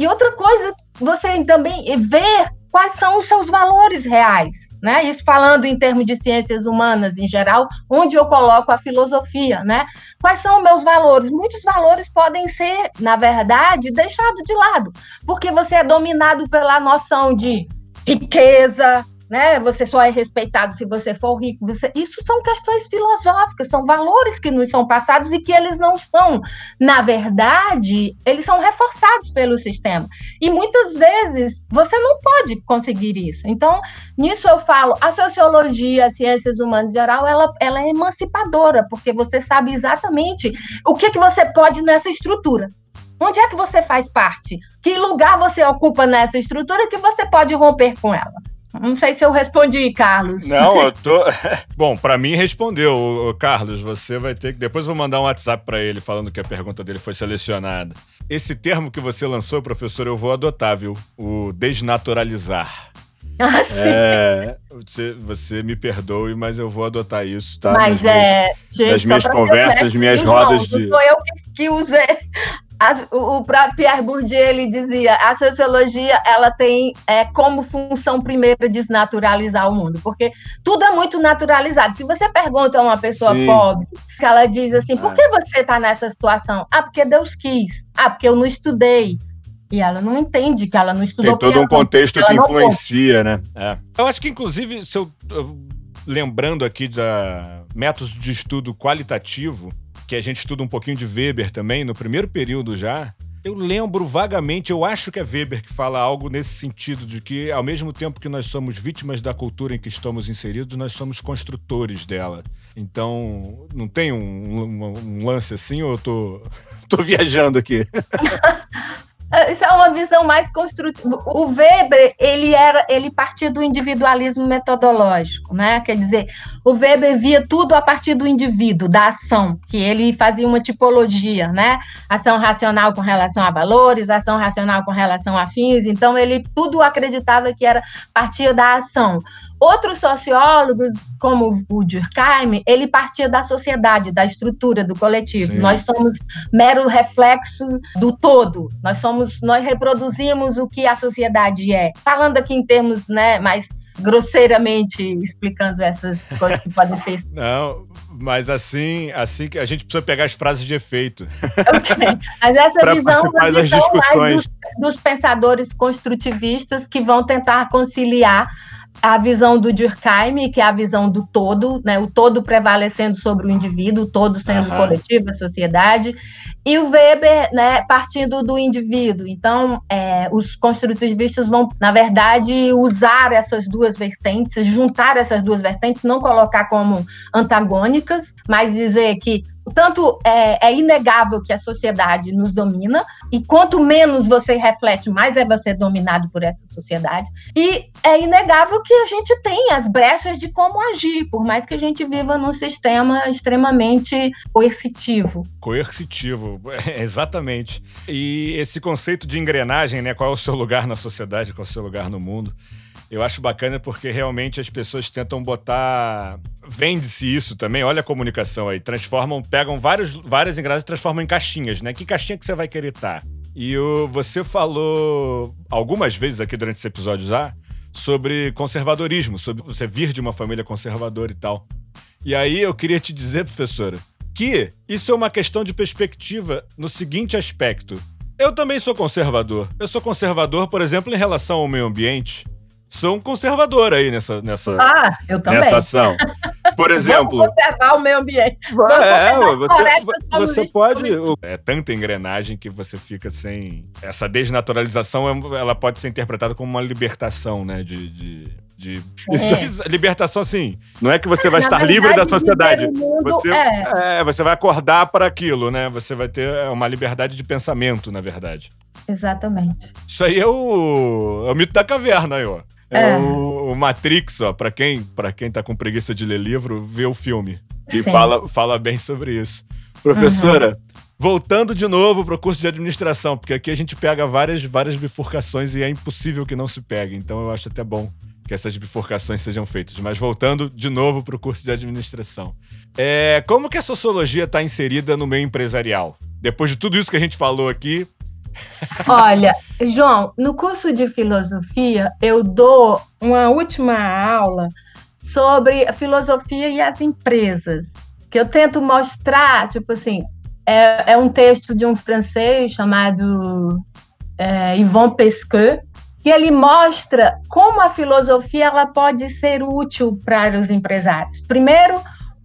E outra coisa, você também ver quais são os seus valores reais. Né? Isso falando em termos de ciências humanas em geral, onde eu coloco a filosofia, né? Quais são meus valores? Muitos valores podem ser, na verdade, deixados de lado, porque você é dominado pela noção de riqueza, né? Você só é respeitado se você for rico. Você... Isso são questões filosóficas, são valores que nos são passados e que eles não são, na verdade, eles são reforçados pelo sistema. E muitas vezes você não pode conseguir isso. Então, nisso eu falo, a sociologia, as ciências humanas em geral, ela, ela é emancipadora, porque você sabe exatamente o que, que você pode nessa estrutura. Onde é que você faz parte? Que lugar você ocupa nessa estrutura que você pode romper com ela? Não sei se eu respondi, Carlos. Não, eu tô. Bom, para mim respondeu, Carlos. Você vai ter que. Depois eu vou mandar um WhatsApp para ele falando que a pergunta dele foi selecionada. Esse termo que você lançou, professor, eu vou adotar, viu? O desnaturalizar. Ah, sim. É, você, você me perdoe, mas eu vou adotar isso, tá? Mas nas é. Minhas, gente, nas minhas conversas, minhas rodas de. Não sou eu que usei as, o, próprio Pierre Bourdieu ele dizia a sociologia ela tem é, como função primeira desnaturalizar o mundo, porque tudo é muito naturalizado. Se você pergunta a uma pessoa Sim. pobre, que ela diz assim, por é. que você está nessa situação? Ah, porque Deus quis. Ah, porque eu não estudei. E ela não entende que ela não estudou. Tem todo um contexto que influencia, né? É. Eu acho que, inclusive, se eu, lembrando aqui da métodos de estudo qualitativo, que a gente estuda um pouquinho de Weber também, no primeiro período já, eu lembro vagamente, eu acho que é Weber que fala algo nesse sentido, de que ao mesmo tempo que nós somos vítimas da cultura em que estamos inseridos, nós somos construtores dela. Então, não tem um, um, um lance assim ou eu tô, tô viajando aqui? Isso é uma visão mais construtiva. O Weber, ele era, ele partia do individualismo metodológico, né? Quer dizer, o Weber via tudo a partir do indivíduo, da ação, que ele fazia uma tipologia, né? Ação racional com relação a valores, ação racional com relação a fins. Então, ele tudo acreditava que era partir da ação. Outros sociólogos, como o Durkheim, ele partia da sociedade, da estrutura, do coletivo. Sim. Nós somos mero reflexo do todo. Nós somos, nós reproduzimos o que a sociedade é. Falando aqui em termos, né, mais grosseiramente explicando essas coisas que podem ser. Não, mas assim, assim que a gente precisa pegar as frases de efeito. Okay. Mas essa visão, é visão mais dos, dos pensadores construtivistas que vão tentar conciliar a visão do Durkheim, que é a visão do todo, né, o todo prevalecendo sobre o indivíduo, o todo sendo uhum. coletivo, a sociedade, e o Weber, né, partindo do indivíduo. Então, é, os construtivistas vão, na verdade, usar essas duas vertentes, juntar essas duas vertentes, não colocar como antagônicas, mas dizer que tanto é, é, inegável que a sociedade nos domina, e quanto menos você reflete, mais é você dominado por essa sociedade. E é inegável que a gente tem as brechas de como agir, por mais que a gente viva num sistema extremamente coercitivo. Coercitivo, exatamente. E esse conceito de engrenagem, né? Qual é o seu lugar na sociedade, qual é o seu lugar no mundo? Eu acho bacana porque realmente as pessoas tentam botar. Vende-se isso também, olha a comunicação aí. Transformam, pegam vários, várias engrenagens e transformam em caixinhas, né? Que caixinha que você vai querer estar? Tá? E o, você falou algumas vezes aqui durante esse episódio já sobre conservadorismo, sobre você vir de uma família conservadora e tal. E aí eu queria te dizer, professora, que isso é uma questão de perspectiva no seguinte aspecto. Eu também sou conservador. Eu sou conservador, por exemplo, em relação ao meio ambiente sou um conservador aí nessa, nessa, ah, eu também. nessa ação. Por exemplo. Vamos conservar o meio ambiente. É, você, você pode. É tanta engrenagem que você fica sem. Essa desnaturalização ela pode ser interpretada como uma libertação, né? de, de de é. Isso, libertação, assim, não é que você vai Na estar verdade, livre da sociedade. Você, é. é. você vai acordar para aquilo, né? Você vai ter é, uma liberdade de pensamento, na verdade. Exatamente. Isso aí é o, é o mito da caverna, aí, ó. É, é. O, o, Matrix, ó, pra quem, pra quem tá com preguiça de ler livro, vê o filme. E fala, fala bem sobre isso. Professora, uhum. voltando de novo pro curso de administração, porque aqui a gente pega várias, várias bifurcações e é impossível que não se pegue. Então eu acho até bom que essas bifurcações sejam feitas. Mas voltando de novo pro curso de administração. É, como que a sociologia está inserida no meio empresarial? Depois de tudo isso que a gente falou aqui, Olha, João, no curso de filosofia, eu dou uma última aula sobre a filosofia e as empresas, que eu tento mostrar, tipo assim, é, é um texto de um francês chamado é, Yvon Pesquet, que ele mostra como a filosofia ela pode ser útil para os empresários. Primeiro,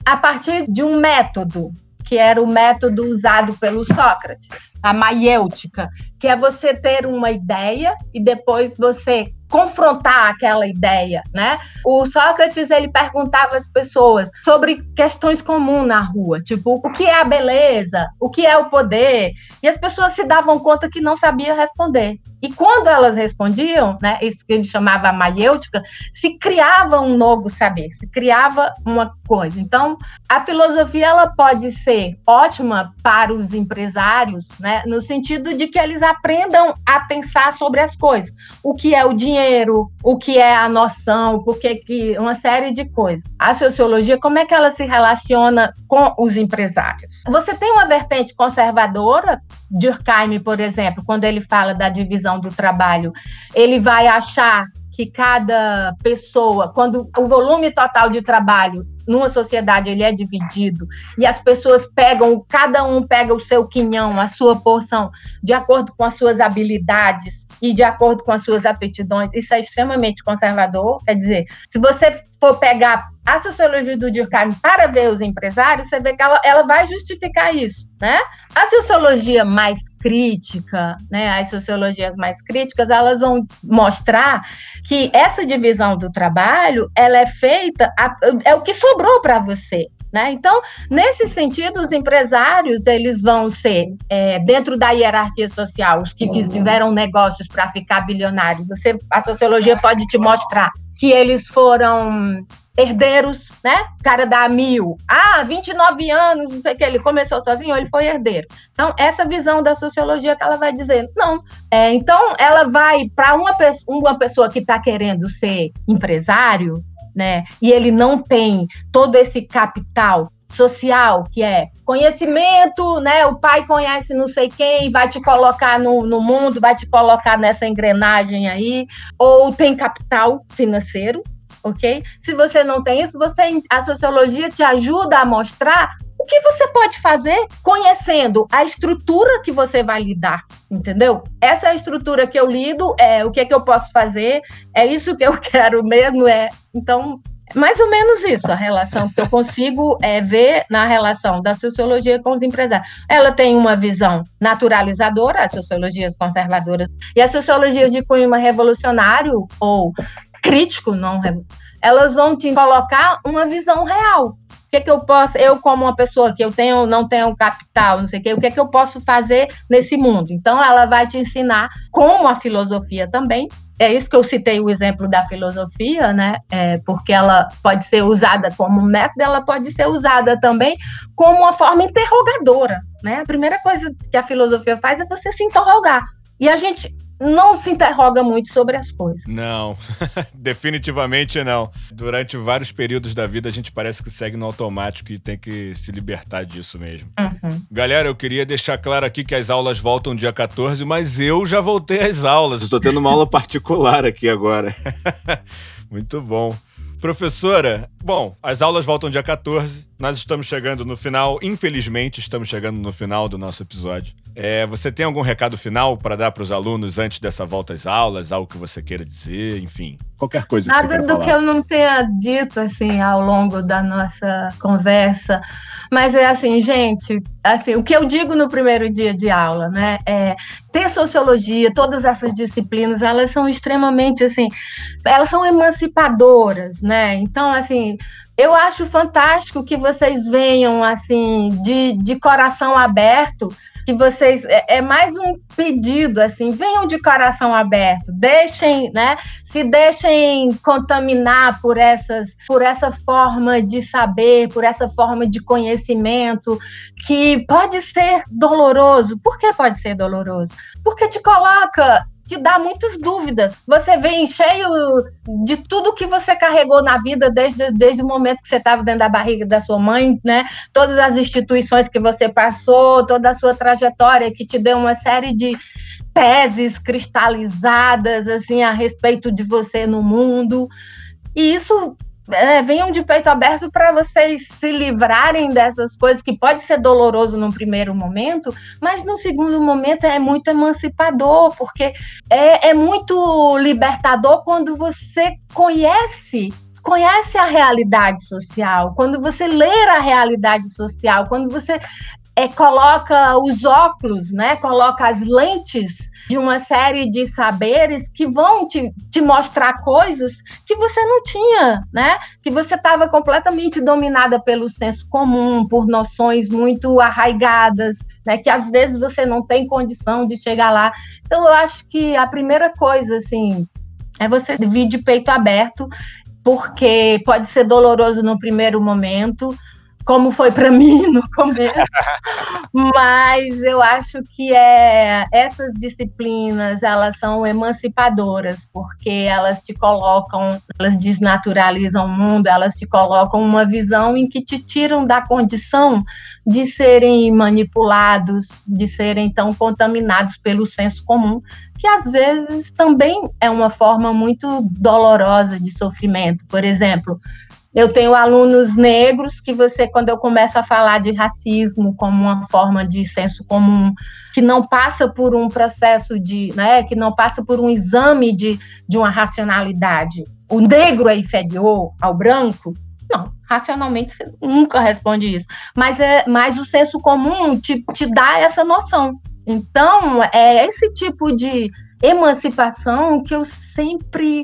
a partir de um método, que era o método usado pelo Sócrates, a maiêutica, que é você ter uma ideia e depois você confrontar aquela ideia, né? O Sócrates ele perguntava às pessoas sobre questões comuns na rua, tipo o que é a beleza, o que é o poder, e as pessoas se davam conta que não sabiam responder. E quando elas respondiam, né, isso que ele chamava a maiêutica, se criava um novo saber, se criava uma coisa. Então, a filosofia ela pode ser ótima para os empresários, né, no sentido de que eles aprendam a pensar sobre as coisas, o que é o dinheiro, o que é a noção, porque que uma série de coisas. A sociologia, como é que ela se relaciona com os empresários? Você tem uma vertente conservadora, Durkheim, por exemplo, quando ele fala da divisão do trabalho, ele vai achar que cada pessoa, quando o volume total de trabalho numa sociedade ele é dividido e as pessoas pegam, cada um pega o seu quinhão, a sua porção, de acordo com as suas habilidades e de acordo com as suas aptidões, isso é extremamente conservador. Quer dizer, se você for pegar a sociologia do Durkheim para ver os empresários, você vê que ela, ela vai justificar isso, né? A sociologia mais crítica, né, as sociologias mais críticas, elas vão mostrar que essa divisão do trabalho, ela é feita, é o que sobrou para você, né? Então, nesse sentido, os empresários eles vão ser é, dentro da hierarquia social, os que tiveram negócios para ficar bilionários. Você, a sociologia pode te mostrar que eles foram herdeiros, né? Cara dá mil. Ah, 29 anos, não sei o que, ele começou sozinho, ele foi herdeiro. Então, essa visão da sociologia que ela vai dizer, não. É, então, ela vai para uma, uma pessoa que está querendo ser empresário, né? E ele não tem todo esse capital social, que é conhecimento, né? O pai conhece não sei quem, vai te colocar no, no mundo, vai te colocar nessa engrenagem aí, ou tem capital financeiro, ok? Se você não tem isso, você a sociologia te ajuda a mostrar o que você pode fazer conhecendo a estrutura que você vai lidar, entendeu? Essa é a estrutura que eu lido, é o que é que eu posso fazer, é isso que eu quero mesmo, é então mais ou menos isso, a relação que eu consigo é, ver na relação da sociologia com os empresários. Ela tem uma visão naturalizadora, as sociologias conservadoras, e as sociologias de cunho revolucionário ou crítico, não, elas vão te colocar uma visão real. Que, que eu posso, eu como uma pessoa que eu tenho, não tenho capital, não sei o que, o que que eu posso fazer nesse mundo? Então, ela vai te ensinar como a filosofia também. É isso que eu citei o exemplo da filosofia, né? É, porque ela pode ser usada como método, ela pode ser usada também como uma forma interrogadora, né? A primeira coisa que a filosofia faz é você se interrogar. E a gente não se interroga muito sobre as coisas. Não, definitivamente não. Durante vários períodos da vida a gente parece que segue no automático e tem que se libertar disso mesmo. Uhum. Galera, eu queria deixar claro aqui que as aulas voltam dia 14, mas eu já voltei às aulas. Estou tendo uma aula particular aqui agora. muito bom. Professora, bom, as aulas voltam dia 14. Nós estamos chegando no final, infelizmente, estamos chegando no final do nosso episódio. É, você tem algum recado final para dar para os alunos antes dessa volta às aulas? Algo que você queira dizer? Enfim, qualquer coisa Nada que você do falar. que eu não tenha dito assim ao longo da nossa conversa. Mas é assim, gente, assim, o que eu digo no primeiro dia de aula, né, é ter sociologia, todas essas disciplinas, elas são extremamente assim, elas são emancipadoras, né? Então, assim, eu acho fantástico que vocês venham assim de, de coração aberto que vocês é, é, mais um pedido assim, venham de coração aberto, deixem, né, se deixem contaminar por essas por essa forma de saber, por essa forma de conhecimento que pode ser doloroso. Por que pode ser doloroso? Porque te coloca te dá muitas dúvidas. Você vem cheio de tudo que você carregou na vida desde, desde o momento que você estava dentro da barriga da sua mãe, né? Todas as instituições que você passou, toda a sua trajetória que te deu uma série de, teses cristalizadas assim a respeito de você no mundo. E isso é, venham de peito aberto para vocês se livrarem dessas coisas que pode ser doloroso no primeiro momento, mas no segundo momento é muito emancipador, porque é, é muito libertador quando você conhece conhece a realidade social, quando você lê a realidade social, quando você é, coloca os óculos, né? Coloca as lentes de uma série de saberes que vão te, te mostrar coisas que você não tinha, né? Que você estava completamente dominada pelo senso comum, por noções muito arraigadas, né? Que às vezes você não tem condição de chegar lá. Então eu acho que a primeira coisa, assim, é você vir de peito aberto, porque pode ser doloroso no primeiro momento, como foi para mim no começo, mas eu acho que é, essas disciplinas elas são emancipadoras porque elas te colocam, elas desnaturalizam o mundo, elas te colocam uma visão em que te tiram da condição de serem manipulados, de serem tão contaminados pelo senso comum, que às vezes também é uma forma muito dolorosa de sofrimento. Por exemplo, eu tenho alunos negros que você, quando eu começo a falar de racismo como uma forma de senso comum, que não passa por um processo de, né, que não passa por um exame de, de uma racionalidade. O negro é inferior ao branco? Não, racionalmente você nunca responde isso. Mas, é, mas o senso comum te, te dá essa noção. Então, é esse tipo de emancipação que eu sempre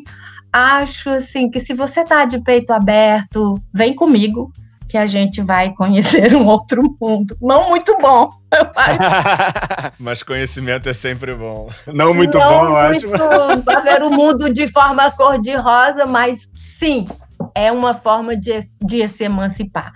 acho assim que se você tá de peito aberto, vem comigo que a gente vai conhecer um outro mundo. Não muito bom, mas conhecimento é sempre bom. Não muito Não bom, eu muito acho. Para ver o mundo de forma cor-de-rosa, mas sim, é uma forma de, de se emancipar.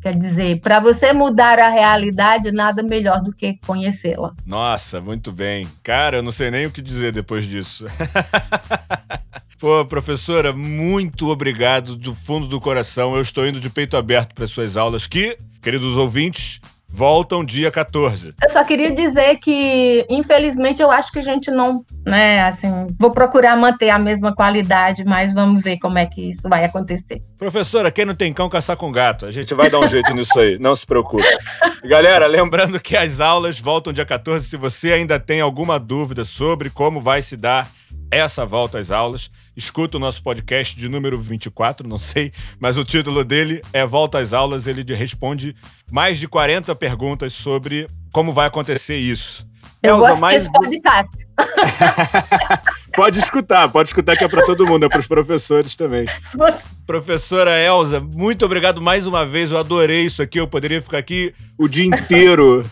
Quer dizer, para você mudar a realidade, nada melhor do que conhecê-la. Nossa, muito bem. Cara, eu não sei nem o que dizer depois disso. Pô, professora, muito obrigado do fundo do coração. Eu estou indo de peito aberto para suas aulas que, queridos ouvintes, voltam dia 14. Eu só queria dizer que, infelizmente, eu acho que a gente não, né, assim, vou procurar manter a mesma qualidade, mas vamos ver como é que isso vai acontecer. Professora, quem não tem cão, caçar com gato. A gente vai dar um jeito nisso aí, não se preocupe. Galera, lembrando que as aulas voltam dia 14. Se você ainda tem alguma dúvida sobre como vai se dar essa volta às aulas. Escuta o nosso podcast de número 24, não sei, mas o título dele é Volta às Aulas. Ele responde mais de 40 perguntas sobre como vai acontecer isso. Eu Elza, gosto mais... desse podcast. pode escutar, pode escutar que é para todo mundo, é para os professores também. Professora Elza, muito obrigado mais uma vez. Eu adorei isso aqui. Eu poderia ficar aqui o dia inteiro.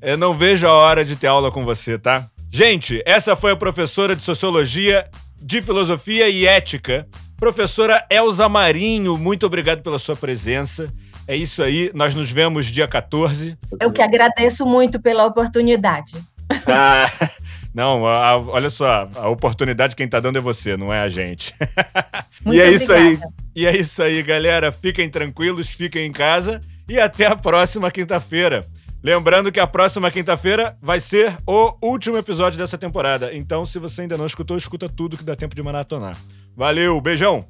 Eu não vejo a hora de ter aula com você, tá? Gente, essa foi a professora de Sociologia, de Filosofia e Ética, professora Elza Marinho. Muito obrigado pela sua presença. É isso aí, nós nos vemos dia 14. Eu que agradeço muito pela oportunidade. Ah, não, a, a, olha só, a oportunidade quem tá dando é você, não é a gente. Muito e é obrigada. isso aí. E é isso aí, galera. Fiquem tranquilos, fiquem em casa e até a próxima quinta-feira. Lembrando que a próxima quinta-feira vai ser o último episódio dessa temporada. Então, se você ainda não escutou, escuta tudo que dá tempo de maratonar. Valeu, beijão!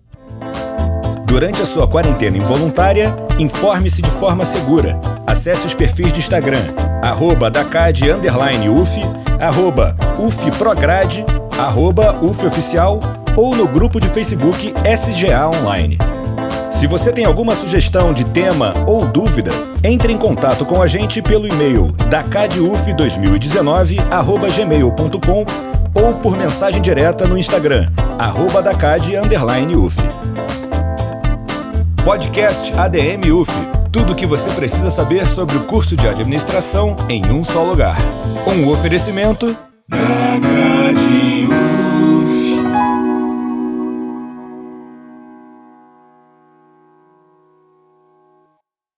Durante a sua quarentena involuntária, informe-se de forma segura. Acesse os perfis de Instagram, arroba Dacad, UF, arroba UFPrograde, arroba UFOficial ou no grupo de Facebook SGA Online. Se você tem alguma sugestão de tema ou dúvida, entre em contato com a gente pelo e-mail dacaduf2019@gmail.com ou por mensagem direta no Instagram @dacad_uf. Podcast ADM UF. Tudo o que você precisa saber sobre o curso de administração em um só lugar. Um oferecimento.